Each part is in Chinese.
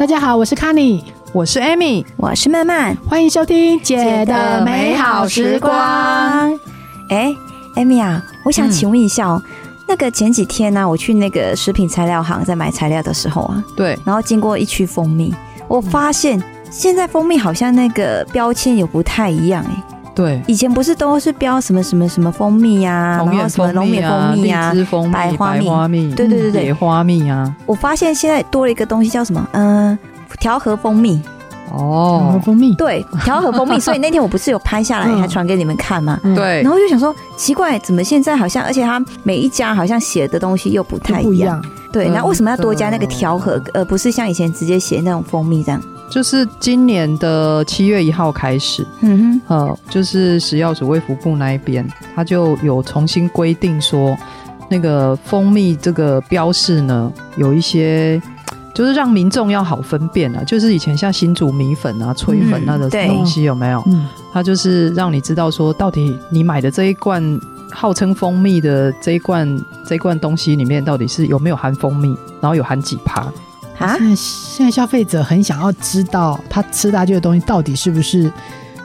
大家好，我是 Kenny，我是 Amy，我是曼曼，欢迎收听姐的美好时光。哎，Amy 啊，我想请问一下哦，嗯、那个前几天呢、啊，我去那个食品材料行在买材料的时候啊，对，然后经过一区蜂蜜，我发现现在蜂蜜好像那个标签有不太一样哎。对，以前不是都是标什么什么什么蜂蜜呀，然后什么龙眼蜂蜜啊，白花蜜，对对对对，野花蜜啊。我发现现在多了一个东西叫什么？嗯，调和蜂蜜。哦，调和蜂蜜。对，调和蜂蜜。所以那天我不是有拍下来，还传给你们看吗？对。然后就想说，奇怪，怎么现在好像，而且它每一家好像写的东西又不太一样。对，那为什么要多加那个调和，而不是像以前直接写那种蜂蜜这样？就是今年的七月一号开始，嗯哼，呃，就是食药署卫福部那一边，他就有重新规定说，那个蜂蜜这个标示呢，有一些就是让民众要好分辨啊，就是以前像新竹米粉啊、脆粉那种东西有没有？嗯，它就是让你知道说，到底你买的这一罐号称蜂蜜的这一罐这一罐东西里面，到底是有没有含蜂蜜，然后有含几趴。啊，现在现在消费者很想要知道他吃下去的东西到底是不是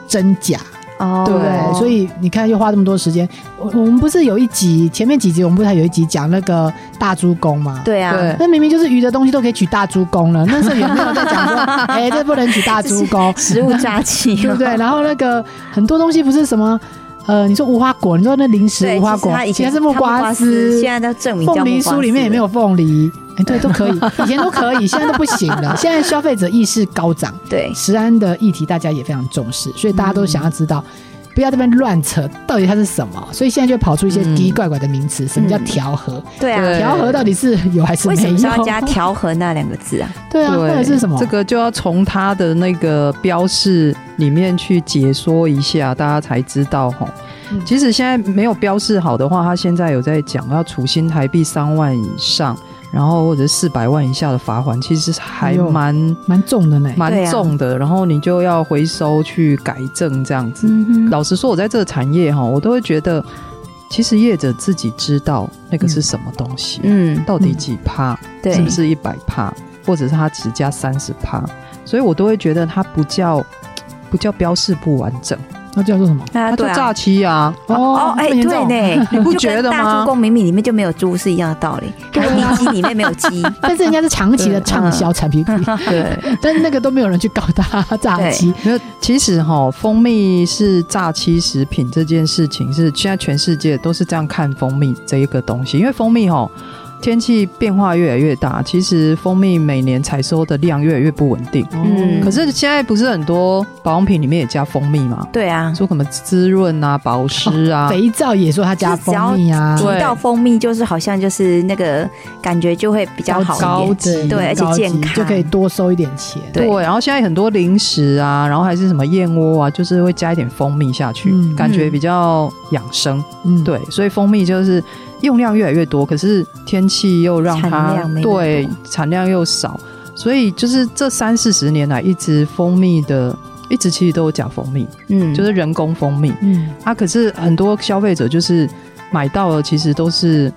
真假，哦，对不对？所以你看，又花这么多时间。我我们不是有一集前面几集，我们不是还有一集讲那个大猪公吗？对啊，那明明就是鱼的东西都可以取大猪公了，那时候有没有在讲说，哎、欸，这不能取大猪公，食物诈欺，对不对？然后那个很多东西不是什么。呃，你说无花果，你说那零食无花果，以前是木瓜丝，现在都证明凤梨酥里面也没有凤梨，哎，对，都可以，以前都可以，现在都不行了。现在消费者意识高涨，对食安的议题大家也非常重视，所以大家都想要知道。不要这边乱扯，到底它是什么？所以现在就跑出一些奇奇怪怪的名词，嗯、什么叫调和？对啊，调和到底是有还是没有？为什么要加 调和那两个字啊？对啊，或者是什么？这个就要从它的那个标示里面去解说一下，大家才知道齁。其实现在没有标示好的话，他现在有在讲要处新台币三万以上。然后或者四百万以下的罚款，其实还蛮蛮重的呢，蛮重的。然后你就要回收去改正这样子。嗯、老实说，我在这个产业哈，我都会觉得，其实业者自己知道那个是什么东西，嗯，到底几趴，嗯、是不是一百趴，或者是他只加三十趴，所以我都会觉得它不叫不叫标示不完整。那叫做什么？啊叫诈欺啊！哦，哎，对呢，你不觉得吗？大猪公明明里面就没有猪是一样的道理，海底鸡里面没有鸡，但是人家是长期的畅销产品，对，但是那个都没有人去告他诈欺。没有，其实哈，蜂蜜是诈欺食品这件事情是现在全世界都是这样看蜂蜜这一个东西，因为蜂蜜哈。天气变化越来越大，其实蜂蜜每年采收的量越来越不稳定。嗯，可是现在不是很多保养品里面也加蜂蜜吗？对啊，说什么滋润啊、保湿啊、肥皂也说它加蜂蜜啊。提到蜂蜜，就是好像就是那个感觉就会比较好高级，对，而且健康，就可以多收一点钱。对，然后现在很多零食啊，然后还是什么燕窝啊，就是会加一点蜂蜜下去，感觉比较养生。嗯，对，所以蜂蜜就是。用量越来越多，可是天气又让它对产量又少，所以就是这三四十年来，一直蜂蜜的，一直其实都有假蜂蜜，嗯，就是人工蜂蜜，嗯，啊，可是很多消费者就是买到了，其实都是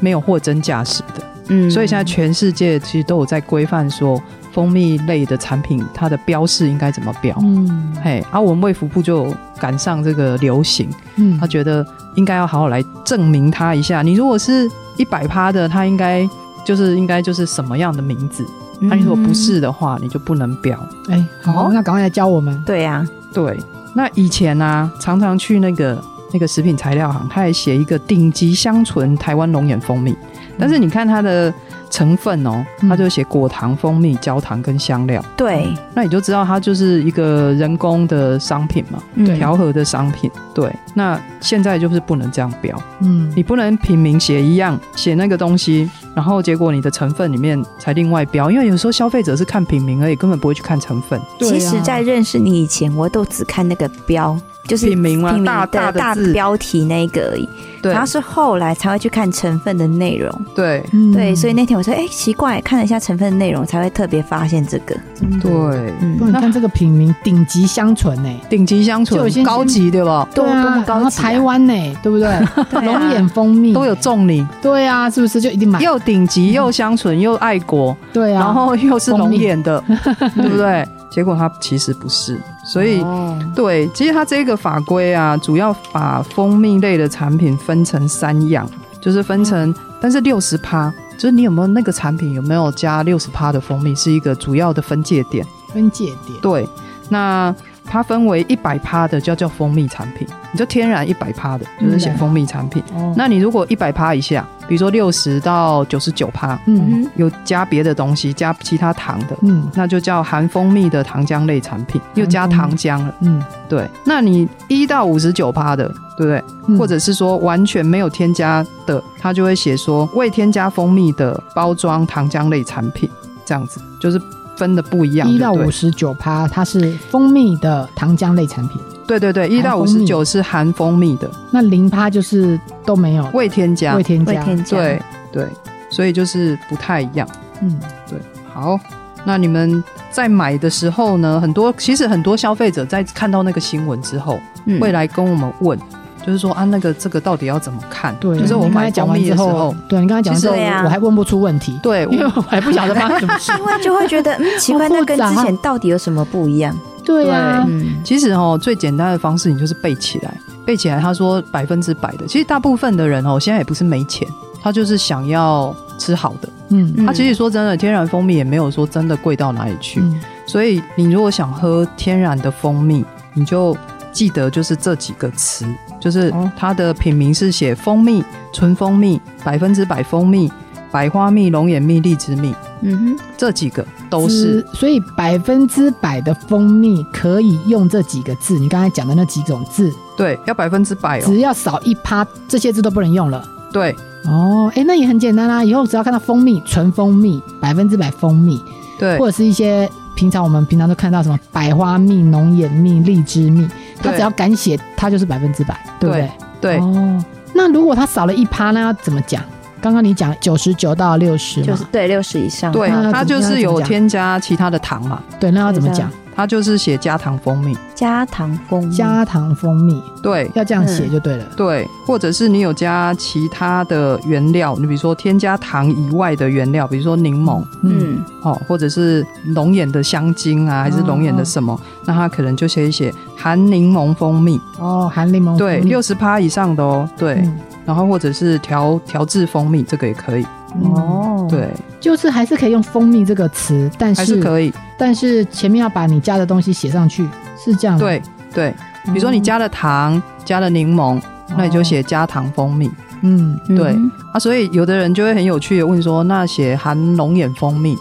没有货真价实的，嗯，所以现在全世界其实都有在规范说。蜂蜜类的产品，它的标示应该怎么标？嗯，嘿，而、啊、我们卫福部就赶上这个流行，嗯，他觉得应该要好好来证明他一下。你如果是一百趴的，他应该就是应该就是什么样的名字？那、嗯啊、你如果不是的话，你就不能标。哎、欸，好，哦、那赶快来教我们。对呀、啊，对。那以前呢、啊，常常去那个那个食品材料行，他还写一个顶级香醇台湾龙眼蜂蜜，但是你看他的。成分哦，它就写果糖、蜂蜜、焦糖跟香料。对，那你就知道它就是一个人工的商品嘛，调和的商品。对，那现在就是不能这样标，嗯，你不能品名写一样，写那个东西，然后结果你的成分里面才另外标，因为有时候消费者是看品名而已，根本不会去看成分。其实，在认识你以前，我都只看那个标，就是品名嘛，大大的标题那个而已。对，然后是后来才会去看成分的内容。对，对，所以那天我说，哎，奇怪，看了一下成分的内容，才会特别发现这个。对，你看这个品名顶级香醇呢，顶级香醇，高级对吧？对啊，多么高级，台湾呢，对不对？龙眼蜂蜜。都有种你，对啊，是不是？就一定买？又顶级又香醇又爱国，对啊，然后又是龙眼的，对不对？结果它其实不是，所以、哦、对，其实它这个法规啊，主要把蜂蜜类的产品分成三样，就是分成，哦、但是六十趴，就是你有没有那个产品有没有加六十趴的蜂蜜，是一个主要的分界点。分界点，对，那。它分为一百趴的叫叫蜂蜜产品，你就天然一百趴的，就是写蜂蜜产品。嗯、那你如果一百趴以下，比如说六十到九十九趴，嗯，有加别的东西，加其他糖的，嗯，那就叫含蜂蜜的糖浆类产品，又加糖浆了，嗯，对。那你一到五十九趴的，对不对？嗯、或者是说完全没有添加的，它就会写说未添加蜂蜜的包装糖浆类产品，这样子就是。分的不一样，一到五十九趴，它是蜂蜜的糖浆类产品。对对对，一到五十九是含蜂蜜的，那零趴就是都没有，未添加，未添加，添加。对对，所以就是不太一样。嗯，对。好，那你们在买的时候呢，很多其实很多消费者在看到那个新闻之后，嗯、会来跟我们问。就是说啊，那个这个到底要怎么看？对，就是我刚才讲完之后，对你刚才讲完之后，我还问不出问题，对，因为我还不晓得发生什么事，因为就会觉得嗯 奇怪，那跟之前到底有什么不一样？对啊，其实哦，最简单的方式，你就是背起来，背起来。他说百分之百的，其实大部分的人哦，现在也不是没钱，他就是想要吃好的。嗯，他其实说真的，天然蜂蜜也没有说真的贵到哪里去。所以你如果想喝天然的蜂蜜，你就。记得就是这几个词，就是它的品名是写蜂蜜、纯蜂蜜、百分之百蜂蜜、百花蜜、龙眼蜜、荔枝蜜。嗯哼，这几个都是。所以百分之百的蜂蜜可以用这几个字，你刚才讲的那几种字。对，要百分之百哦。只要少一趴，这些字都不能用了。对。哦，哎，那也很简单啦。以后只要看到蜂蜜、纯蜂蜜、百分之百蜂蜜，对，或者是一些平常我们平常都看到什么百花蜜、龙眼蜜、荔枝蜜。他只要敢写，他就是百分之百，对不对？对。哦，那如果他少了一趴，那要怎么讲？刚刚你讲九十九到六十，就是对六十以上，对，他就是有添加其他的糖嘛。对，那要怎么讲？它就是写加糖蜂蜜，加糖蜂蜜，加糖蜂蜜，对，要这样写就对了，对，或者是你有加其他的原料，你比如说添加糖以外的原料，比如说柠檬，嗯，哦，或者是龙眼的香精啊，还是龙眼的什么，那它可能就写一写含柠檬蜂蜜，哦，含柠檬，对，六十趴以上的哦，对，然后或者是调调制蜂蜜，这个也可以，哦，对，就是还是可以用蜂蜜这个词，但是还是可以。但是前面要把你加的东西写上去，是这样的。对对，比如说你加了糖，加了柠檬，那你就写加糖蜂蜜。嗯，对啊，所以有的人就会很有趣的问说，那写含龙眼蜂蜜？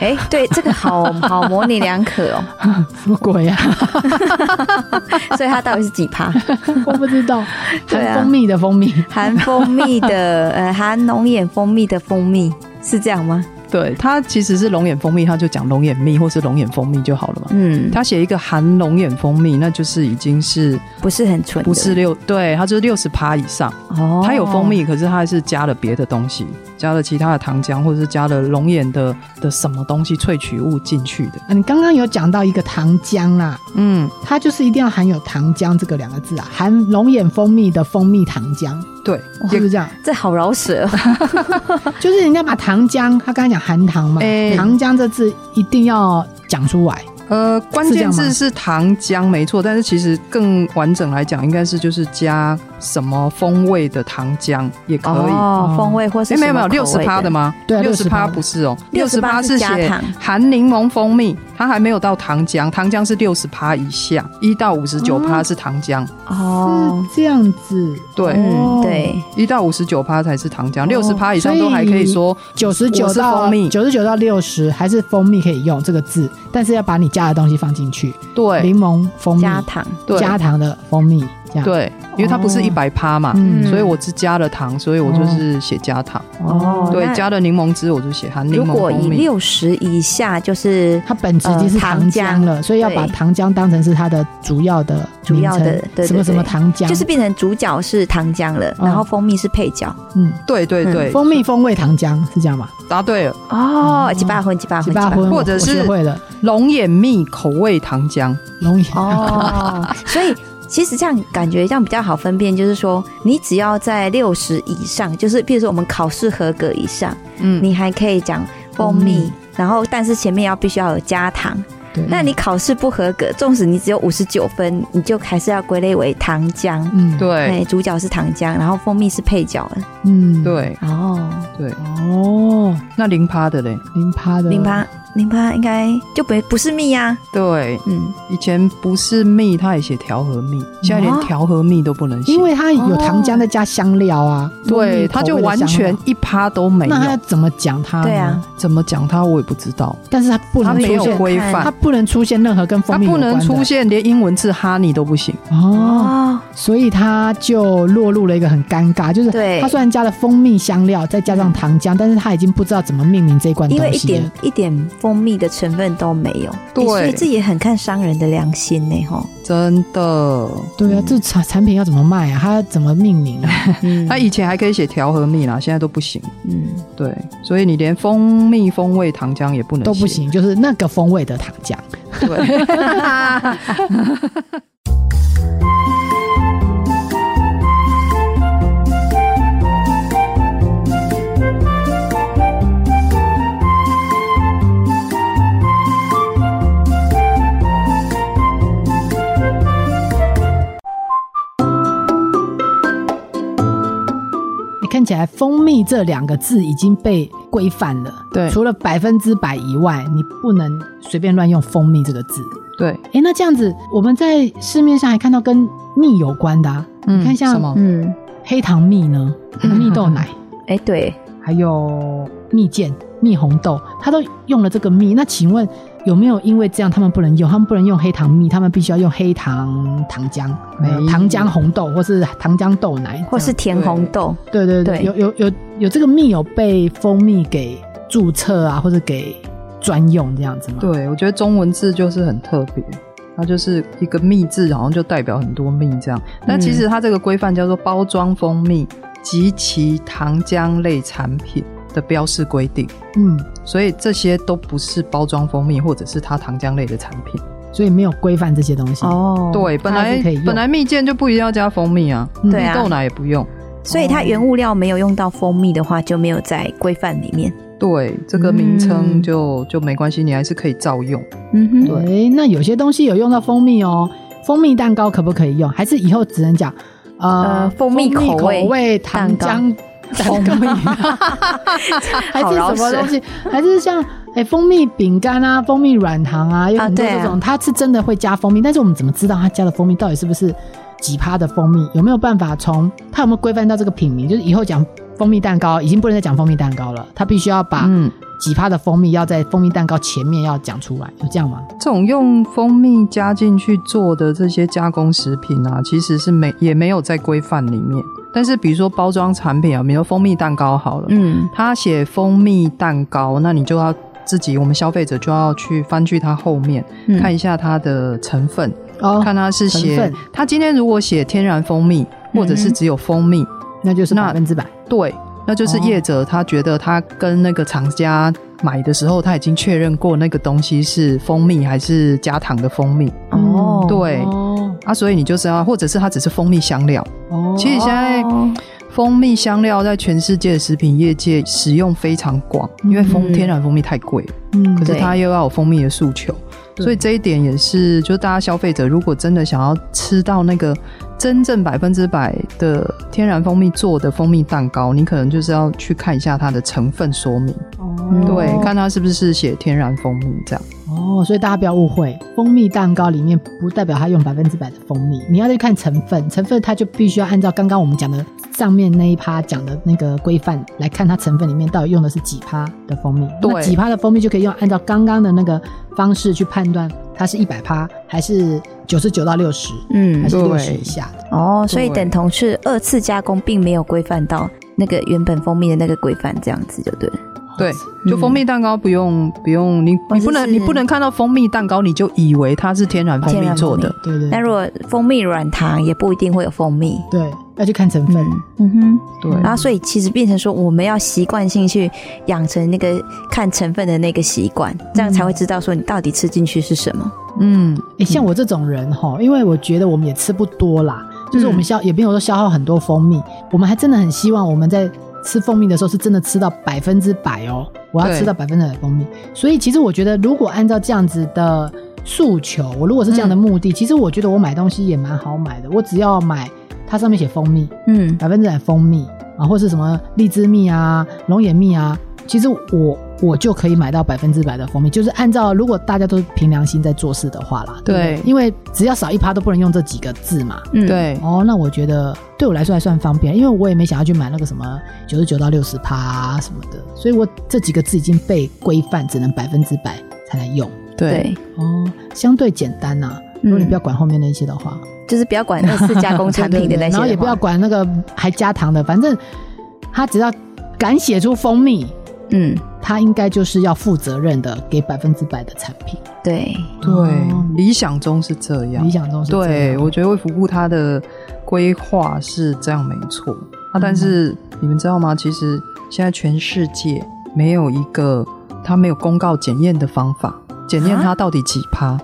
哎，对，这个好 好模棱两可哦。什么鬼呀？所以它到底是几趴？我不知道。含蜂蜜的蜂蜜，含蜂蜜的呃，含龙眼蜂蜜的蜂蜜是这样吗？对，它其实是龙眼蜂蜜，它就讲龙眼蜜或是龙眼蜂蜜就好了嘛。嗯，它写一个含龙眼蜂蜜，那就是已经是不是很纯，不是六，对，它就是六十趴以上。哦，它有蜂蜜，可是它还是加了别的东西，加了其他的糖浆，或者是加了龙眼的的什么东西萃取物进去的。啊，你刚刚有讲到一个糖浆啊，嗯，它就是一定要含有糖浆这个两个字啊，含龙眼蜂蜜的蜂蜜糖浆。对，就是这样。这好饶舌，就是人家把糖浆，他刚才讲含糖嘛，欸、糖浆这字一定要讲出来。呃，关键字是糖浆没错，但是其实更完整来讲，应该是就是加什么风味的糖浆也可以。哦，风味或是哎没有没有六十趴的吗？对，六十趴不是哦，六十趴是写含柠檬蜂蜜，它还没有到糖浆，糖浆是六十趴以下，一到五十九趴是糖浆。哦，是这样子。对。对，一到五十九趴才是糖浆，六十趴以上都还可以说九十九是蜂蜜，九十九到六十还是蜂蜜可以用这个字，但是要把你加的东西放进去，对，柠檬蜂蜜加糖，加糖的蜂蜜，这样。对，因为它不是一百趴嘛，所以我只加了糖，所以我就是写加糖。哦，对，加了柠檬汁，我就写含柠檬。如果以六十以下，就是它本质已经是糖浆了，所以要把糖浆当成是它的主要的主要的什么什么糖浆，就是变成主角是糖浆了，然后蜂蜜是配角。嗯，对对对，蜂蜜风味糖浆是这样吗？答对了。哦，几把分几把分几把分，或者是会了。龙眼蜜口味糖浆，龙眼哦，所以其实这样感觉这样比较好分辨，就是说你只要在六十以上，就是比如说我们考试合格以上，嗯，你还可以讲蜂蜜，然后但是前面要必须要有加糖。那你考试不合格，纵使你只有五十九分，你就还是要归类为糖浆。嗯，对，主角是糖浆，然后蜂蜜是配角。嗯，对，哦，对，哦，那零趴的嘞？零趴的，零趴。零八应该就不不是蜜呀？对，嗯，以前不是蜜，他也写调和蜜，现在连调和蜜都不能写，因为它有糖浆再加香料啊。对，它就完全一趴都没有。那他怎么讲它？对啊，怎么讲它我也不知道。但是它不能出现规范，它不能出现任何跟蜂蜜有关的。它不能出现连英文字 honey 都不行哦，所以它就落入了一个很尴尬，就是它虽然加了蜂蜜香料，再加上糖浆，但是它已经不知道怎么命名这一罐东西，因为一点一点。蜂蜜的成分都没有，对，所以这也很看商人的良心呢，哈，真的，对啊，这产产品要怎么卖啊？它要怎么命名啊？它以前还可以写调和蜜啦，现在都不行，嗯，对，所以你连蜂蜜风味糖浆也不能，都不行，就是那个风味的糖浆，对。起来“蜂蜜”这两个字已经被规范了。对，除了百分之百以外，你不能随便乱用“蜂蜜”这个字。对，哎，那这样子，我们在市面上还看到跟蜜有关的，啊，嗯，你看像嗯黑糖蜜呢，蜜豆奶，哎，对，还有蜜饯、蜜红豆，它都用了这个蜜。那请问？有没有因为这样他们不能用？他们不能用黑糖蜜，他们必须要用黑糖糖浆，糖浆红豆，或是糖浆豆奶，或是甜红豆。对对对，对有有有有这个蜜有被蜂蜜给注册啊，或者给专用这样子吗？对，我觉得中文字就是很特别，它就是一个蜜字，好像就代表很多蜜这样。但其实它这个规范叫做包装蜂蜜及其糖浆类产品的标示规定，嗯，所以这些都不是包装蜂蜜或者是它糖浆类的产品，所以没有规范这些东西。哦，对，本来本来蜜饯就不一定要加蜂蜜啊，对啊，豆奶也不用，所以它原物料没有用到蜂蜜的话，就没有在规范里面。对，这个名称就就没关系，你还是可以照用。嗯哼，对，那有些东西有用到蜂蜜哦，蜂蜜蛋糕可不可以用？还是以后只能讲呃蜂蜜口味糖浆？蜂蜜，还是什么东西？还是像哎、欸，蜂蜜饼干啊，蜂蜜软糖啊，有很多这种，啊啊、它是真的会加蜂蜜，但是我们怎么知道它加的蜂蜜到底是不是几趴的蜂蜜？有没有办法从它有没有规范到这个品名？就是以后讲蜂蜜蛋糕，已经不能再讲蜂蜜蛋糕了，它必须要把几趴的蜂蜜要在蜂蜜蛋糕前面要讲出来，有这样吗？这种用蜂蜜加进去做的这些加工食品啊，其实是没也没有在规范里面。但是，比如说包装产品啊，比如说蜂蜜蛋糕好了，嗯，他写蜂蜜蛋糕，那你就要自己，我们消费者就要去翻去它后面、嗯、看一下它的成分，哦，看它是写，它今天如果写天然蜂蜜，或者是只有蜂蜜，嗯、那就是百分之百，对，那就是业者他觉得他跟那个厂家买的时候，他已经确认过那个东西是蜂蜜还是加糖的蜂蜜，哦，对。啊，所以你就是要，或者是它只是蜂蜜香料。哦，其实现在蜂蜜香料在全世界的食品业界使用非常广，因为蜂天然蜂蜜太贵了。嗯，可是它又要有蜂蜜的诉求，所以这一点也是，就是大家消费者如果真的想要吃到那个真正百分之百的天然蜂蜜做的蜂蜜蛋糕，你可能就是要去看一下它的成分说明。哦，对，看它是不是写天然蜂蜜这样。哦，所以大家不要误会，蜂蜜蛋糕里面不代表它用百分之百的蜂蜜，你要去看成分，成分它就必须要按照刚刚我们讲的上面那一趴讲的那个规范来看，它成分里面到底用的是几趴的蜂蜜。对，几趴的蜂蜜就可以用按照刚刚的那个方式去判断它是一百趴，还是九十九到六十，嗯，还是六十以下的。哦，所以等同是二次加工，并没有规范到那个原本蜂蜜的那个规范，这样子就对了。对，就蜂蜜蛋糕不用、嗯、不用你你不能你不能看到蜂蜜蛋糕你就以为它是天然蜂蜜做的，对对。那如果蜂蜜软糖也不一定会有蜂蜜，对，要去看成分。嗯，嗯哼，对。然后所以其实变成说我们要习惯性去养成那个看成分的那个习惯，这样才会知道说你到底吃进去是什么。嗯，诶，像我这种人哈，因为我觉得我们也吃不多啦，就是我们消、嗯、也没有说消耗很多蜂蜜，我们还真的很希望我们在。吃蜂蜜的时候是真的吃到百分之百哦，我要吃到百分之百蜂蜜。所以其实我觉得，如果按照这样子的诉求，我如果是这样的目的，嗯、其实我觉得我买东西也蛮好买的。我只要买它上面写蜂蜜，嗯，百分之百蜂蜜啊，或是什么荔枝蜜啊、龙眼蜜啊，其实我。我就可以买到百分之百的蜂蜜，就是按照如果大家都是凭良心在做事的话啦，对，对，因为只要少一趴都不能用这几个字嘛，嗯，对，哦，那我觉得对我来说还算方便，因为我也没想要去买那个什么九十九到六十趴什么的，所以我这几个字已经被规范，只能百分之百才能用，对，哦，相对简单呐、啊，如果你不要管后面那些的话，嗯、就是不要管二次加工产品的 那些，然后也不要管那个还加糖的，反正他只要敢写出蜂蜜。嗯，他应该就是要负责任的，给百分之百的产品。对对，理想中是这样，理想中是这样。对，我觉得卫福部他的规划是这样没错啊，但是你们知道吗？其实现在全世界没有一个他没有公告检验的方法，检验它到底几趴？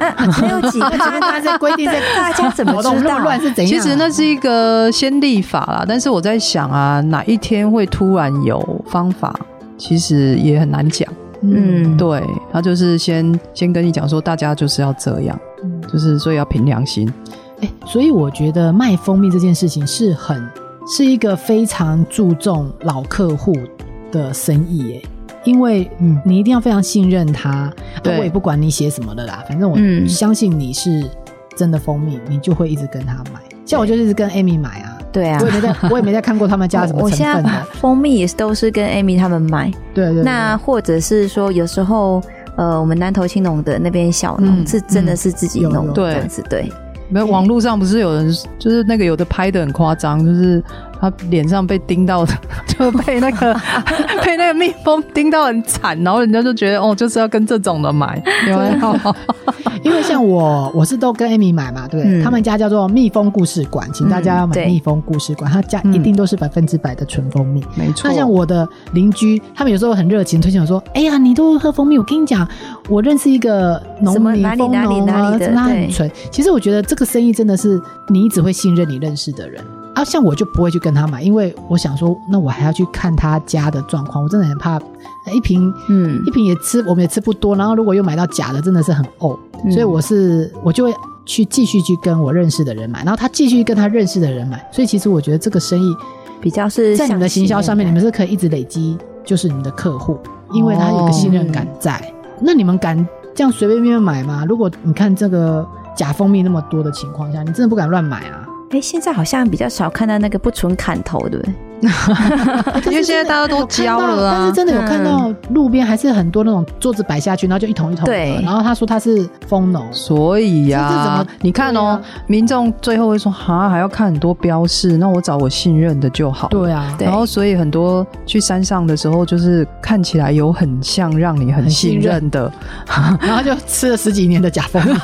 啊，没有几趴，他在规定在大家怎么知道乱是怎样？其实那是一个先例法啦，但是我在想啊，哪一天会突然有方法？其实也很难讲，嗯，对，他就是先先跟你讲说，大家就是要这样，嗯，就是所以要凭良心，欸，所以我觉得卖蜂蜜这件事情是很是一个非常注重老客户的生意，耶，因为嗯，你一定要非常信任他，对，我也不管你写什么的啦，反正我相信你是真的蜂蜜，你就会一直跟他买，像我就一直跟 Amy 买啊。对啊，我也没在，我也没在看过他们家什么成分的。我现在蜂蜜也是都是跟 Amy 他们买。对对，对。那或者是说，有时候呃，我们南投青农的那边小农、嗯、是真的是自己弄的这样子，对。没有，网络上不是有人就是那个有的拍的很夸张，就是他脸上被叮到的，就被那个 被那个蜜蜂叮到很惨，然后人家就觉得哦，就是要跟这种的买，有没有？因为像我，我是都跟 Amy 买嘛，对，嗯、他们家叫做蜜蜂故事馆，请大家要买蜜蜂故事馆，他、嗯、家一定都是百分之百的纯蜂蜜，没错。那像我的邻居，他们有时候很热情推荐我说：“哎呀，你都喝蜂蜜，我跟你讲，我认识一个农民蜂农啊，真的很纯。”其实我觉得这个生意真的是你只会信任你认识的人啊，像我就不会去跟他买，因为我想说，那我还要去看他家的状况，我真的很怕一瓶，嗯，一瓶也吃，我们也吃不多，然后如果又买到假的，真的是很呕。所以我是我就会去继续去跟我认识的人买，然后他继续跟他认识的人买。所以其实我觉得这个生意比较是在你们的行销上面，你们是可以一直累积，就是你们的客户，因为他有个信任感在。那你们敢这样随随便便买吗？如果你看这个假蜂蜜那么多的情况下，你真的不敢乱买啊？哎，现在好像比较少看到那个不纯砍头，对不对？因为现在大家都教了啊，但是真的有看到路边还是很多那种桌子摆下去，然后就一桶一桶的。对，然后他说他是蜂农，所以呀、啊，你看哦，民众最后会说哈，还要看很多标示，那我找我信任的就好。对啊，然后所以很多去山上的时候，就是看起来有很像让你很信任的，任然后就吃了十几年的假蜂蜜。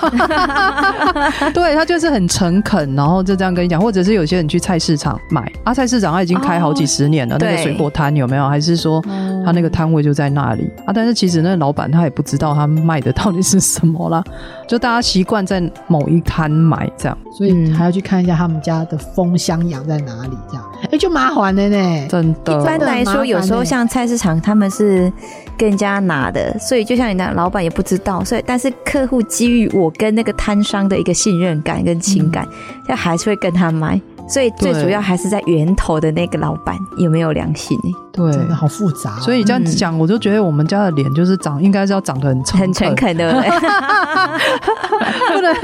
对，他就是很诚恳，然后就这样跟你讲，或者是有些人去菜市场买，啊，菜市场他已经开好几十年了，那个水果摊有没有？还是说他那个摊位就在那里啊？但是其实那个老板他也不知道他卖的到底是什么啦，就大家习惯在某一摊买这样，所以还要去看一下他们家的风箱养在哪里，这样哎就麻烦了呢。真的，一般来说，有时候像菜市场他们是跟人家拿的，所以就像你那老板也不知道，所以但是客户基于我跟那个摊商的一个信任感跟情感，就还是会跟他买。所以最主要还是在源头的那个老板有没有良心呢？对，真的好复杂。所以这样讲，我就觉得我们家的脸就是长，应该是要长得很诚很诚恳的，不能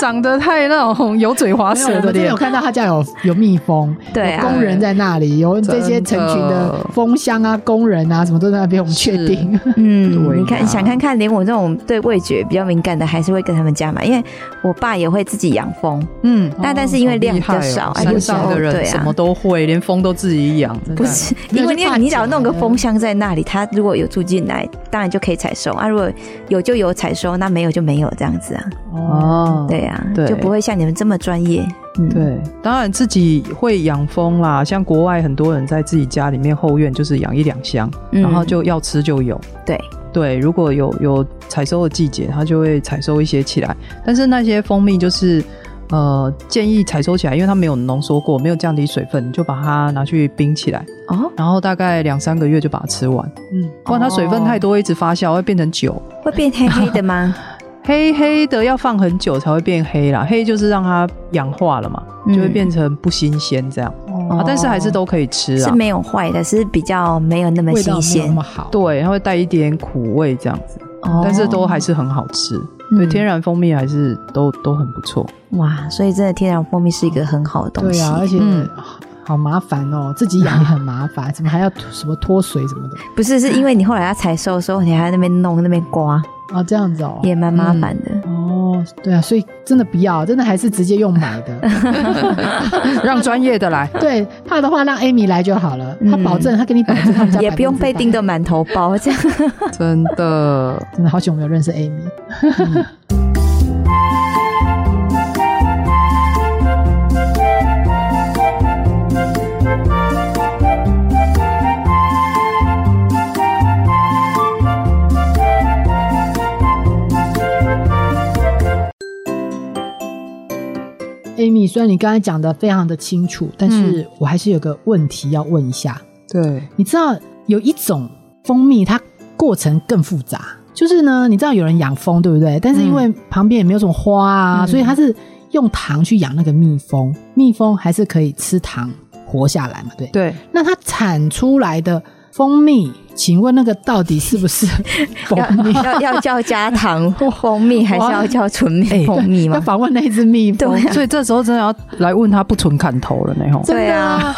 长得太那种油嘴滑舌的脸。有看到他家有有蜜蜂，对，有工人在那里，有这些成群的蜂箱啊，工人啊，什么都在那边，我们确定。嗯，你看，想看看，连我这种对味觉比较敏感的，还是会跟他们家买，因为我爸也会自己养蜂。嗯，那但是因为量比较少，山上的人什么都会，连蜂都自己养。不是，因为你。你只要弄个蜂箱在那里，他如果有住进来，当然就可以采收啊。如果有就有采收，那没有就没有这样子啊。哦，对呀，对，就不会像你们这么专业。嗯，对，当然自己会养蜂啦。像国外很多人在自己家里面后院就是养一两箱，然后就要吃就有。对对，如果有有采收的季节，它就会采收一些起来。但是那些蜂蜜就是。呃，建议采收起来，因为它没有浓缩过，没有降低水分，你就把它拿去冰起来，哦，然后大概两三个月就把它吃完，嗯，不然它水分太多，一直发酵会变成酒，会变黑黑的吗？黑黑的要放很久才会变黑啦，黑就是让它氧化了嘛，就会变成不新鲜这样，啊，但是还是都可以吃啊，是没有坏的，是比较没有那么新鲜，那么好，对，它会带一点苦味这样子，但是都还是很好吃。对，天然蜂蜜还是都都很不错哇，所以真的天然蜂蜜是一个很好的东西。对啊，而且好麻烦哦，自己养也很麻烦，怎么还要什么脱水什么的？不是，是因为你后来要采收的时候，你还在那边弄那边刮啊，这样子哦，也蛮麻烦的哦。对啊，所以真的不要，真的还是直接用买的，让专业的来。对，怕的话让 Amy 来就好了，他保证，他给你保证，他们家也不用被叮得满头包这样。真的，真的好久没有认识 Amy。虽然你刚才讲的非常的清楚，但是我还是有个问题要问一下。对，你知道有一种蜂蜜，它过程更复杂，就是呢，你知道有人养蜂，对不对？但是因为旁边也没有什么花啊，嗯、所以它是用糖去养那个蜜蜂，蜜蜂还是可以吃糖活下来嘛？对对，那它产出来的蜂蜜。请问那个到底是不是 蜂蜜？要要，要叫加糖 蜂蜜，还是要叫纯蜜蜂蜜吗？要访问那只蜜蜂，啊、所以这时候真的要来问他不纯砍头了呢。对啊，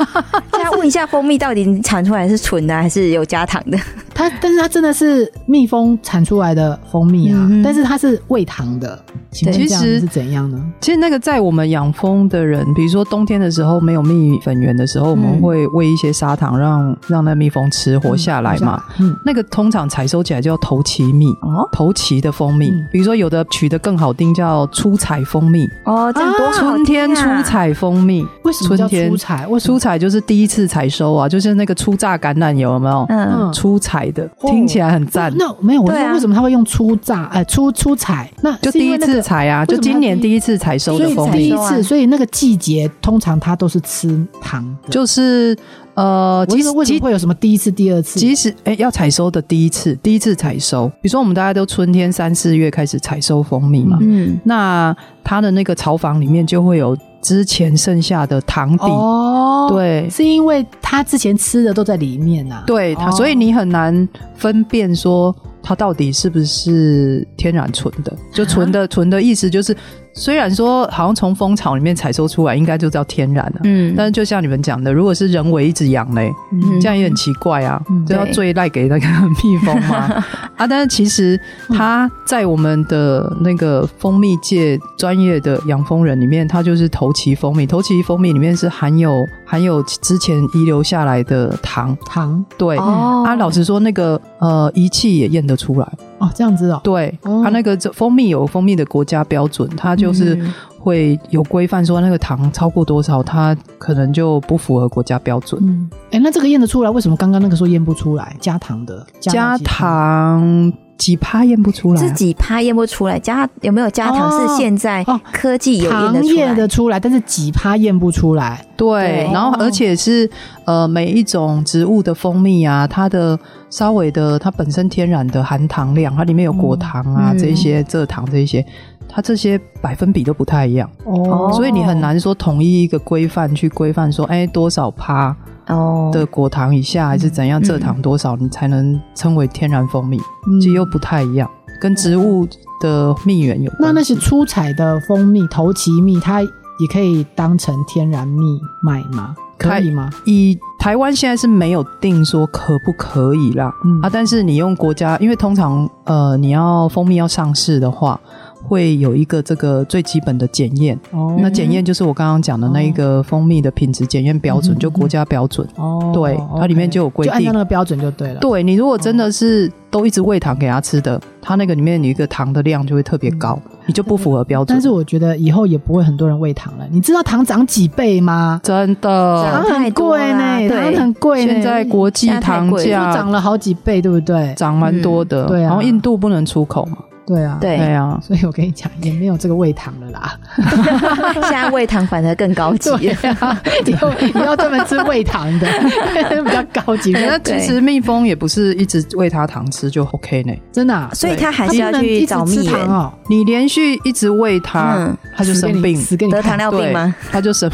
再问一下蜂蜜到底产出来是纯的还是有加糖的？它，但是它真的是蜜蜂产出来的蜂蜜啊，嗯、但是它是喂糖的。其实是怎样呢？其实那个在我们养蜂的人，比如说冬天的时候没有蜜粉源的时候，嗯、我们会喂一些砂糖让，让让那蜜蜂吃活下来嘛。嗯，那个通常采收起来叫头期蜜哦，头期的蜂蜜。比如说有的取得更好听叫出采蜂蜜哦，这样多好啊！春天出采蜂蜜，为什么叫初采？为初采就是第一次采收啊，就是那个初榨橄榄油有没有？嗯，初采的听起来很赞。那没有，我说为什么他会用初榨？哎，初初采，那就第一次采啊，就今年第一次采收的蜂蜜。第一次，所以那个季节通常它都是吃糖，就是。呃，其实为什么会有什么第一次、第二次？即使哎，要采收的第一次，第一次采收，比如说我们大家都春天三四月开始采收蜂蜜嘛，嗯，那它的那个巢房里面就会有之前剩下的糖底，哦，对，是因为它之前吃的都在里面啊，对，它，所以你很难分辨说它到底是不是天然纯的，就纯的纯的意思就是。虽然说好像从蜂巢里面采收出来应该就叫天然了，嗯，但是就像你们讲的，如果是人为一直养嘞，嗯，这样也很奇怪啊，就要最赖给那个蜜蜂吗？啊，但是其实它在我们的那个蜂蜜界专业的养蜂人里面，它就是头期蜂蜜，头期蜂蜜里面是含有含有之前遗留下来的糖。糖，对，哦，啊，老实说那个呃仪器也验得出来。哦，这样子哦。对，哦、它那个蜂蜜有蜂蜜的国家标准，它就是会有规范，说那个糖超过多少，它可能就不符合国家标准。嗯，哎，那这个验得出来？为什么刚刚那个说验不出来？加糖的，加，加糖。几趴验不出来，是几趴验不出来？加有没有加糖？是现在科技有验得出来，验得出来，但是几趴验不出来。对，然后而且是呃，每一种植物的蜂蜜啊，它的稍微的它本身天然的含糖量，它里面有果糖啊，这些蔗糖这些，它这些百分比都不太一样哦，所以你很难说统一一个规范去规范说，哎，多少趴哦的果糖以下还是怎样，蔗糖多少你才能称为天然蜂蜜？其实又不太一样，跟植物的蜜源有关。那那些出采的蜂蜜、头旗蜜，它也可以当成天然蜜卖吗？可以吗？以台湾现在是没有定说可不可以啦，嗯、啊，但是你用国家，因为通常呃，你要蜂蜜要上市的话。会有一个这个最基本的检验，哦、那检验就是我刚刚讲的那一个蜂蜜的品质检验标准，哦、就国家标准。哦，对，它里面就有规定，就按照那个标准就对了。对，你如果真的是都一直喂糖给他吃的，它那个里面有一个糖的量就会特别高，嗯、你就不符合标准。但是我觉得以后也不会很多人喂糖了。你知道糖涨几倍吗？真的，糖很贵呢，糖很贵。现在国际糖价涨了好几倍，对不对？涨蛮多的。对啊，然后印度不能出口嘛。对啊，对啊，所以我跟你讲，也没有这个喂糖了啦。现在喂糖反而更高级，以后你要专门吃喂糖的，比较高级。那其实蜜蜂也不是一直喂它糖吃就 OK 呢，真的。所以它还是要去找蜜源哦。你连续一直喂它，它就生病，得糖尿病吗？它就生，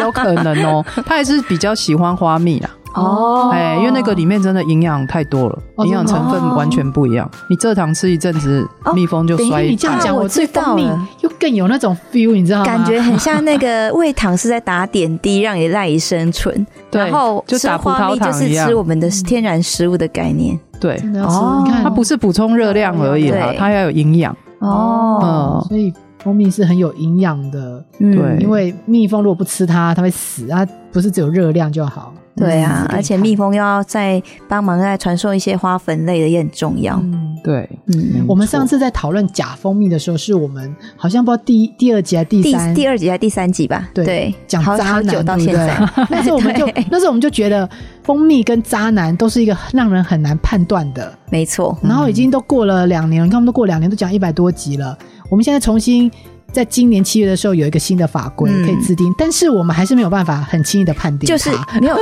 有可能哦。它还是比较喜欢花蜜啦。哦，哎，因为那个里面真的营养太多了，营养成分完全不一样。你蔗糖吃一阵子，蜜蜂就衰。你这样讲，我对蜂蜜又更有那种 feel，你知道吗？感觉很像那个喂糖是在打点滴，让你赖以生存。然后就打葡萄糖就是吃我们的天然食物的概念。对，哦，你看它不是补充热量而已啦，它要有营养。哦，所以蜂蜜是很有营养的。对，因为蜜蜂如果不吃它，它会死啊，不是只有热量就好。对啊，而且蜜蜂又要再帮忙再传授一些花粉类的也很重要。嗯，对，嗯，我们上次在讨论假蜂蜜的时候，是我们好像不知道第第二集还是第三第二集还是第三集吧？对，讲渣男到现在，但是我们就那时候我们就觉得蜂蜜跟渣男都是一个让人很难判断的，没错。然后已经都过了两年，你看我们都过两年，都讲一百多集了，我们现在重新。在今年七月的时候，有一个新的法规可以制定，嗯、但是我们还是没有办法很轻易的判定，就是没有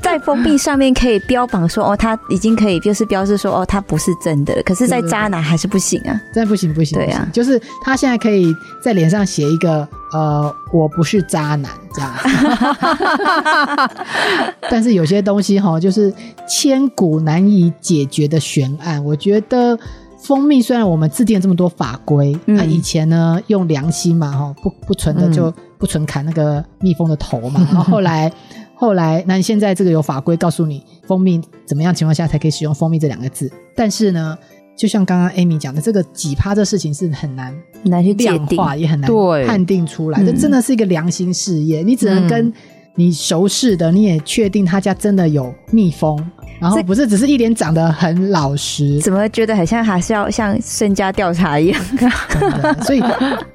在封闭上面可以标榜说哦，它已经可以就是标示说哦，它不是真的，可是，在渣男还是不行啊，真的不行不行，对啊，就是他现在可以在脸上写一个呃，我不是渣男这样，但是有些东西哈，就是千古难以解决的悬案，我觉得。蜂蜜虽然我们制定了这么多法规，那、嗯、以前呢用良心嘛，哈不不纯的就不纯砍那个蜜蜂的头嘛。嗯、然后后来后来，那你现在这个有法规告诉你蜂蜜怎么样情况下才可以使用蜂蜜这两个字？但是呢，就像刚刚 Amy 讲的，这个几趴这事情是很难很难去量化，也很难判定出来。这真的是一个良心事业，你只能跟你熟识的，你也确定他家真的有蜜蜂。然后不是只是一脸长得很老实，怎么觉得很像还是要像身家调查一样？所以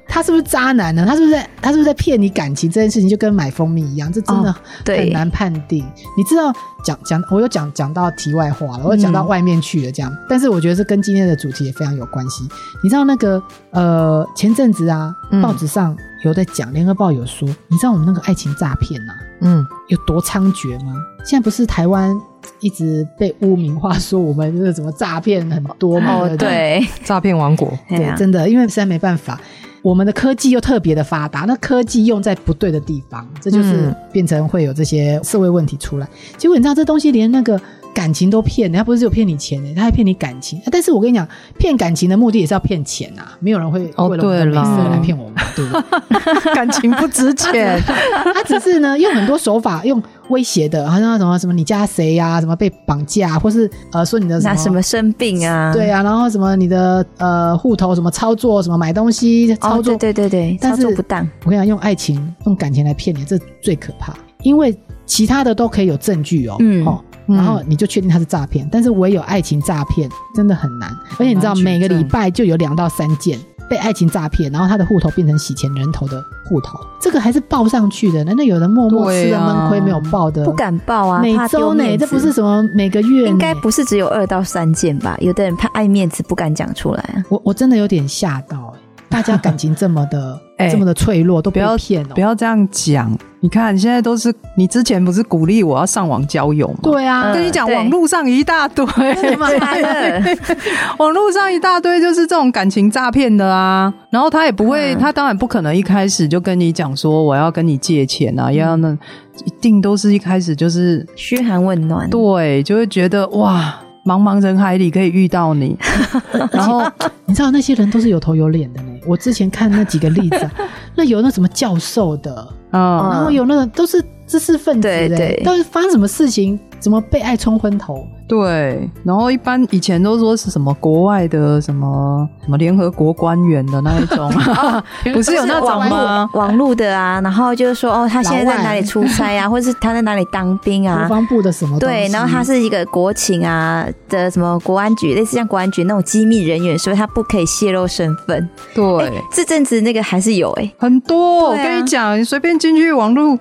他是不是渣男呢？他是不是在他是不是在骗你感情？这件事情就跟买蜂蜜一样，这真的很难判定。哦、你知道讲讲，我有讲讲到题外话了，我有讲到外面去了这样。嗯、但是我觉得这跟今天的主题也非常有关系。你知道那个呃前阵子啊，报纸上有在讲，联合报有说，你知道我们那个爱情诈骗呐，嗯，有多猖獗吗？现在不是台湾。一直被污名化，说我们这个什么诈骗很多嘛？哦，对，诈骗王国，对，真的，因为实在没办法，我们的科技又特别的发达，那科技用在不对的地方，这就是变成会有这些社会问题出来。结果你知道，这东西连那个。感情都骗，人家不是只有骗你钱呢，他还骗你感情。但是我跟你讲，骗感情的目的也是要骗钱呐，没有人会为了我的美色来骗我们，对不对？感情不值钱，他只是呢用很多手法，用威胁的，好像什么什么你家谁呀，什么被绑架，或是呃说你的什么什么生病啊，对啊，然后什么你的呃户头什么操作，什么买东西操作，对对对，操作不当。我跟你讲，用爱情、用感情来骗你，这最可怕，因为其他的都可以有证据哦，嗯。然后你就确定他是诈骗，但是唯有爱情诈骗真的很难，而且你知道每个礼拜就有两到三件被爱情诈骗，然后他的户头变成洗钱人头的户头，这个还是报上去的，难道有人默默吃了闷亏没有报的？不敢报啊，每周呢，这不是什么每个月，应该不是只有二到三件吧？有的人怕爱面子不敢讲出来啊。我我真的有点吓到。大家感情这么的、欸、这么的脆弱，都不要骗哦，不要这样讲。你看，现在都是你之前不是鼓励我要上网交友吗？对啊，跟你讲，网络上一大堆，网络上一大堆就是这种感情诈骗的啊。然后他也不会，嗯、他当然不可能一开始就跟你讲说我要跟你借钱啊，要那一定都是一开始就是嘘寒问暖，对，就会觉得哇。茫茫人海里可以遇到你，然后你知道那些人都是有头有脸的呢。我之前看那几个例子，那有那什么教授的啊，然后有那个都是知识分子的，对，到底发生什么事情？怎么被爱冲昏头？对，然后一般以前都说是什么国外的什么什么联合国官员的那一种，不是有那种吗？网络的啊，然后就是说哦，他现在在哪里出差啊，或者是他在哪里当兵啊？国防部的什么？对，然后他是一个国情啊的什么国安局，类似像国安局那种机密人员，所以他不可以泄露身份。对，这阵子那个还是有哎，很多。我跟你讲，你随便进去网络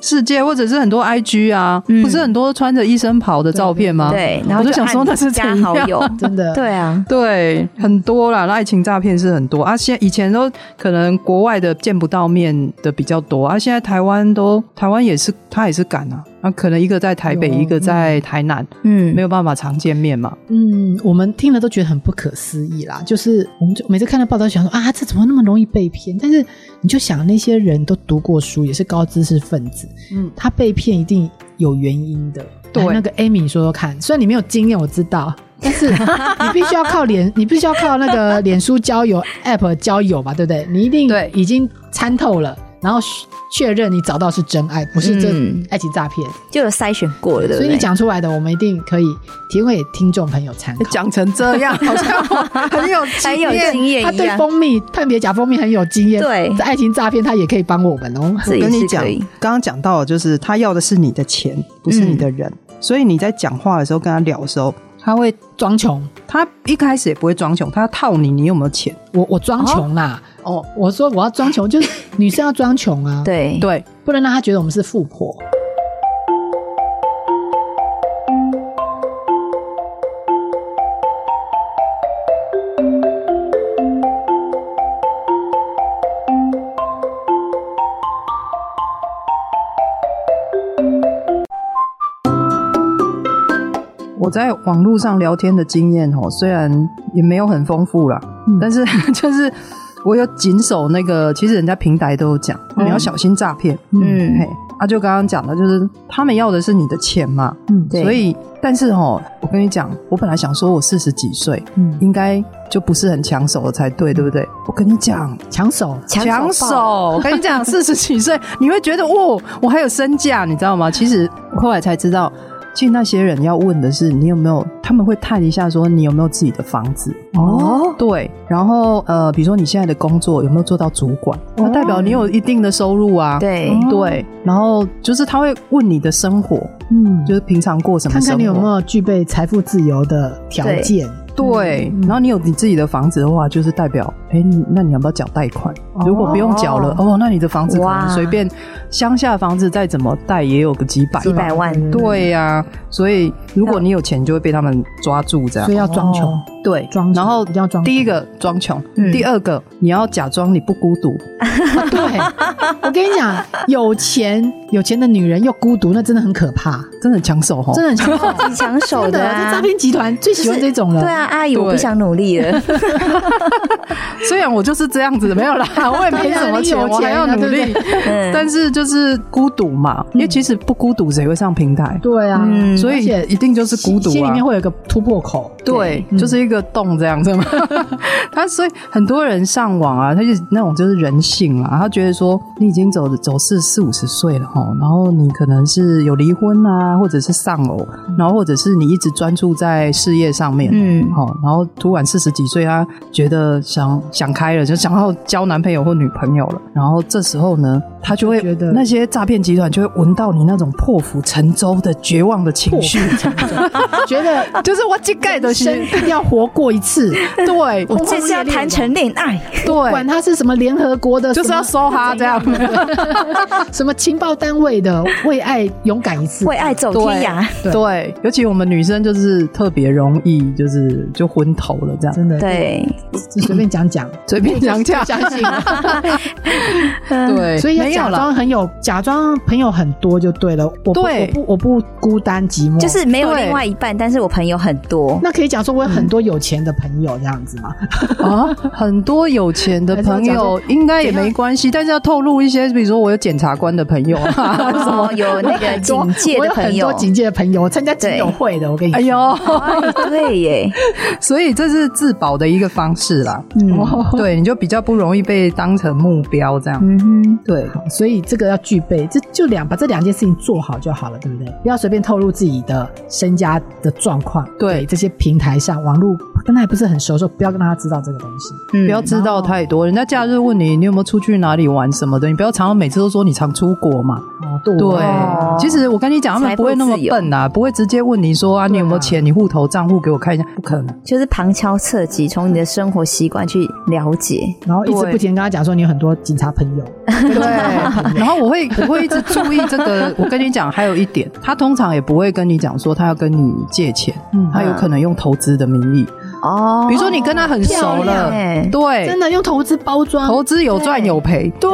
世界，或者是很多 IG 啊，不是很多穿着。医生袍的照片吗？对，然后我就想说那是加好友，真的。对啊，对，很多啦，爱情诈骗是很多啊。现以前都可能国外的见不到面的比较多啊，现在台湾都台湾也是，他也是敢啊。啊，可能一个在台北，一个在台南，嗯，没有办法常见面嘛。嗯，我们听了都觉得很不可思议啦。就是我们就每次看到报道，想说啊，这怎么那么容易被骗？但是你就想，那些人都读过书，也是高知识分子，嗯，他被骗一定有原因的。对，那个 Amy 说说看，虽然你没有经验，我知道，但是你必须要靠脸，你必须要靠那个脸书交友 App 交友嘛，对不对？你一定已经参透了，然后确认你找到是真爱，不是真爱情诈骗，就有筛选过了，对不对？所以你讲出来的，我们一定可以提供给听众朋友参考。讲成这样，好像很有很有经验，他对蜂蜜判别假蜂蜜很有经验，对，在爱情诈骗他也可以帮我们哦。我跟你讲，刚刚讲到就是他要的是你的钱，不是你的人。所以你在讲话的时候跟他聊的时候，他会装穷。他一开始也不会装穷，他要套你，你有没有钱？我我装穷啦。哦，我说我要装穷，就是女生要装穷啊。对 对，不能让他觉得我们是富婆。在网络上聊天的经验哦，虽然也没有很丰富啦，嗯、但是 就是我有谨守那个，其实人家平台都有讲，嗯、你要小心诈骗。嗯，嘿，啊，就刚刚讲的，就是他们要的是你的钱嘛。嗯，对。所以，但是哦，我跟你讲，我本来想说我四十几岁，嗯，应该就不是很抢手了才对，对不对？我跟你讲，抢手，抢手。我跟你讲，四十几岁，你会觉得哦，我还有身价，你知道吗？其实后来才知道。其实那些人要问的是你有没有，他们会探一下说你有没有自己的房子？哦，对，然后呃，比如说你现在的工作有没有做到主管，那代表你有一定的收入啊，对。对，然后就是他会问你的生活，嗯，就是平常过什么生活，看看你有没有具备财富自由的条件。对，然后你有你自己的房子的话，就是代表，哎，那你要不要缴贷款？如果不用缴了，哦，那你的房子可能随便乡下房子再怎么贷也有个几百几百万。对呀，所以如果你有钱，就会被他们抓住这样。所以要装穷，对，装，然后一定要装。第一个装穷，第二个你要假装你不孤独。对，我跟你讲，有钱有钱的女人又孤独，那真的很可怕，真的很抢手哦，真的很抢手，很抢手的。这诈骗集团最喜欢这种了。对啊。阿姨，我不想努力了。虽然我就是这样子的，没有啦，我也没什么钱，我还要努力。但是就是孤独嘛，因为其实不孤独谁会上平台？对啊，所以一定就是孤独，心里面会有一个突破口，对，就是一个洞这样子嘛。他所以很多人上网啊，他就那种就是人性啊，他觉得说你已经走走四四五十岁了哈，然后你可能是有离婚啊，或者是丧偶，然后或者是你一直专注在事业上面，嗯。然后突然四十几岁，他觉得想想开了，就想要交男朋友或女朋友了。然后这时候呢，他就会觉得那些诈骗集团就会闻到你那种破釜沉舟的绝望的情绪，觉得就是我这盖的生一定要活活过一次。对，我这是要谈成恋爱，对，管他是什么联合国的，就是要收他这样。什么情报单位的，为爱勇敢一次，为爱走天涯。对，尤其我们女生就是特别容易，就是就昏头了这样。真的，对，就随便讲讲，随便讲讲，相信。对，所以要假装很有，假装朋友很多就对了。我对，我不，我不孤单寂寞，就是没有另外一半，但是我朋友很多。那可以讲说我有很多有钱的朋友这样子吗？啊，很多有钱的朋友应该也没关系，但是要透露一些，比如说我有检察官的朋友啊，什么有那个警戒的朋友，很多警戒的朋友，我参加警友会的，我跟你说，哎呦，对耶，所以这是自保的一个方式啦。嗯，对，你就比较不容易被当成目标这样。嗯哼，对，所以这个要具备，这就两把这两件事情做好就好了，对不对？不要随便透露自己的身家的状况。对，这些平台上网络跟他也不是很熟，的时候不要跟他知道这个东西，嗯，不要知道太多。人家假日问你，你有没有出去哪里玩什么的，你不要常常每次都说你常出国嘛。哦，对。其实我跟你讲，他们不会那么笨啊，不会直接问你说啊，你有没有钱？你户头账户给我看一下，不可能。就是旁敲侧击，从你的生活习惯去了解，然后一直不停跟他讲说你有很多警察朋友。对。然后我会我会一直注意这个。我跟你讲，还有一点，他通常也不会跟你讲说他要跟你借钱，嗯，他有可能用投资的名义。哦，比如说你跟他很熟了，对，真的用投资包装，投资有赚有赔，对，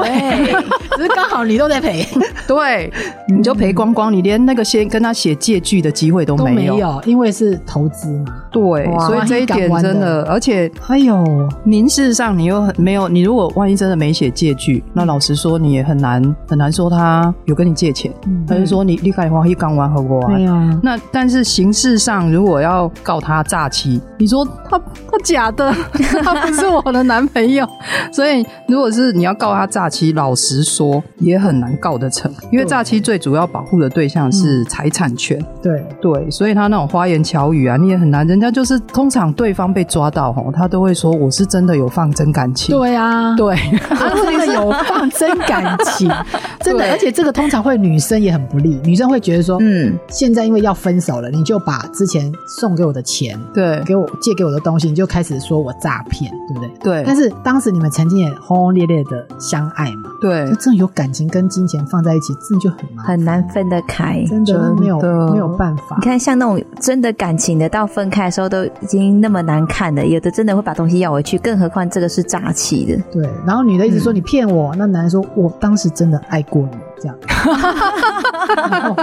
只是刚好你都在赔，对，你就赔光光，你连那个先跟他写借据的机会都没有，没有。因为是投资嘛，对，所以这一点真的，而且还有民事上你又很没有，你如果万一真的没写借据，那老实说你也很难很难说他有跟你借钱，他就说你离开的话一刚完和我，对啊，那但是形式上如果要告他诈欺，你说。他他假的，他不是我的男朋友，所以如果是你要告他诈欺，老实说也很难告得成，因为诈欺最主要保护的对象是财产权。对对，所以他那种花言巧语啊，你也很难。人家就是通常对方被抓到吼，他都会说我是真的有放真感情。对啊，对，他 真的有放真感情，真的。而且这个通常会女生也很不利，女生会觉得说，嗯，现在因为要分手了，你就把之前送给我的钱，对，给我借给我。的东西你就开始说我诈骗，对不对？对。但是当时你们曾经也轰轰烈烈的相爱嘛，对。就真的有感情跟金钱放在一起，真的就很难很难分得开，真的没有没有办法。你看，像那种真的感情的，到分开的时候都已经那么难看了，有的真的会把东西要回去，更何况这个是诈欺的。对。然后女的一直说你骗我，那男的说我当时真的爱过你。这样，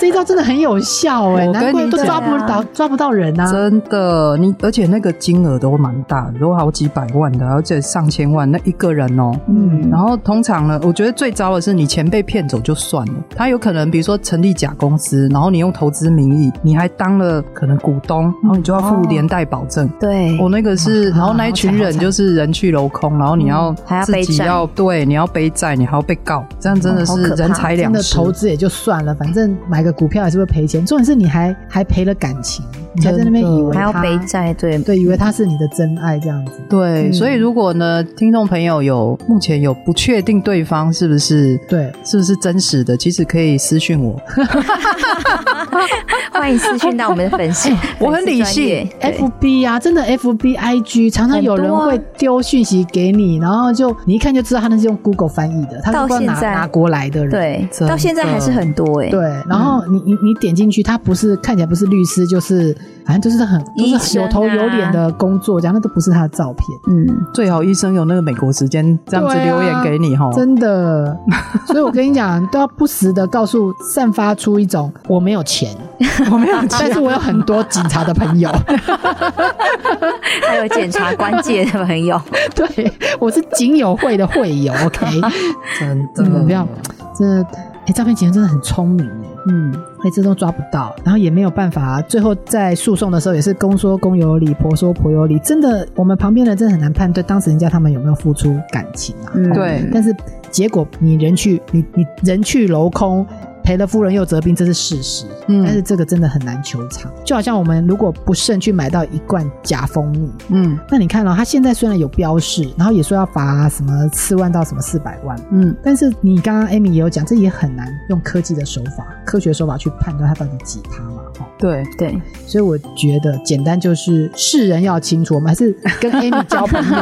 这一招真的很有效哎，难怪都抓不到，抓不到人啊！真的，你而且那个金额都蛮大的，都好几百万的，而且上千万那一个人哦。嗯，然后通常呢，我觉得最糟的是你钱被骗走就算了，他有可能比如说成立假公司，然后你用投资名义，你还当了可能股东，然后你就要付连带保证。对，我那个是，然后那一群人就是人去楼空，然后你要自己要对，你要背债，你还要被告，这样真的。是人财两失，真的投资也就算了，反正买个股票也是会赔钱。重点是你还还赔了感情，你还在那边以为还要背债，对。对，以为他是你的真爱这样子。对，所以如果呢，听众朋友有目前有不确定对方是不是对，是不是真实的，其实可以私讯我，欢迎私讯到我们的粉丝。我很理性，FB 啊，真的 FB IG 常常有人会丢讯息给你，然后就你一看就知道他那是用 Google 翻译的，他是不知道哪哪国来的人，对，到现在还是很多哎。对，然后你你你点进去，他不是看起来不是律师，就是反正就是很都是有头有脸的工作，这样那都不是他的照片。嗯，最好医生有那个美国时间这样子留言给你哈，真的。所以我跟你讲，都要不时的告诉，散发出一种我没有钱，我没有钱，但是我有很多警察的朋友，还有检察官界的朋友，对，我是警友会的会友，OK，真的不要。这哎，诈骗集团真的很聪明哎，嗯，每次都抓不到，然后也没有办法，最后在诉讼的时候也是公说公有理，婆说婆有理，真的，我们旁边人真的很难判断当时人家他们有没有付出感情啊？嗯，对，但是结果你人去你你人去楼空。赔了夫人又折兵，这是事实。嗯，但是这个真的很难求偿。就好像我们如果不慎去买到一罐假蜂蜜，嗯，那你看了、哦、它现在虽然有标示，然后也说要罚什么四万到什么四百万，嗯，但是你刚刚 Amy 也有讲，这也很难用科技的手法、科学手法去判断它到底几趴嘛。对对，所以我觉得简单就是世人要清楚，我们还是跟 Amy 交朋友，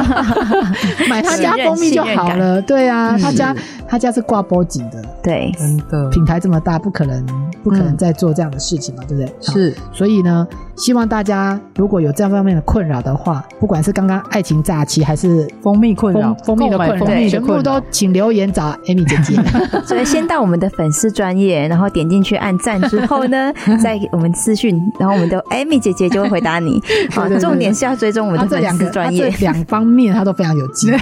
买他家蜂蜜就好了。对啊，他家他家是挂波锦的，对，真的。品牌这么大，不可能不可能再做这样的事情嘛，对不对？是，所以呢，希望大家如果有这样方面的困扰的话，不管是刚刚爱情诈欺还是蜂蜜困扰，蜂蜜的困扰，全部都请留言找 Amy 姐姐。所以先到我们的粉丝专业，然后点进去按赞之后呢，再我们私讯，然后我们的 Amy 姐姐就会回答你。好，重点是要追踪我们的粉丝专页，这两方面她都非常有经验。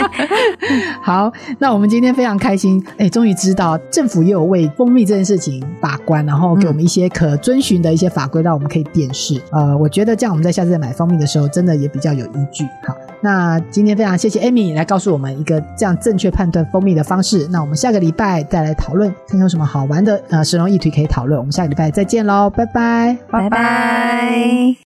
好，那我们今天非常开心，哎，终于知道政府也有为蜂蜜这件事情把关，然后给我们一些可遵循的一些法规，让我们可以辨识。呃，我觉得这样我们在下次再买蜂蜜的时候，真的也比较有依据。好，那今天非常谢谢 Amy 来告诉我们一个这样正确判断蜂蜜的方式。那我们下个礼拜再来讨论，看看有什么好玩的呃，神龙议题可以讨论。我们下个礼拜再见喽，拜拜，拜拜。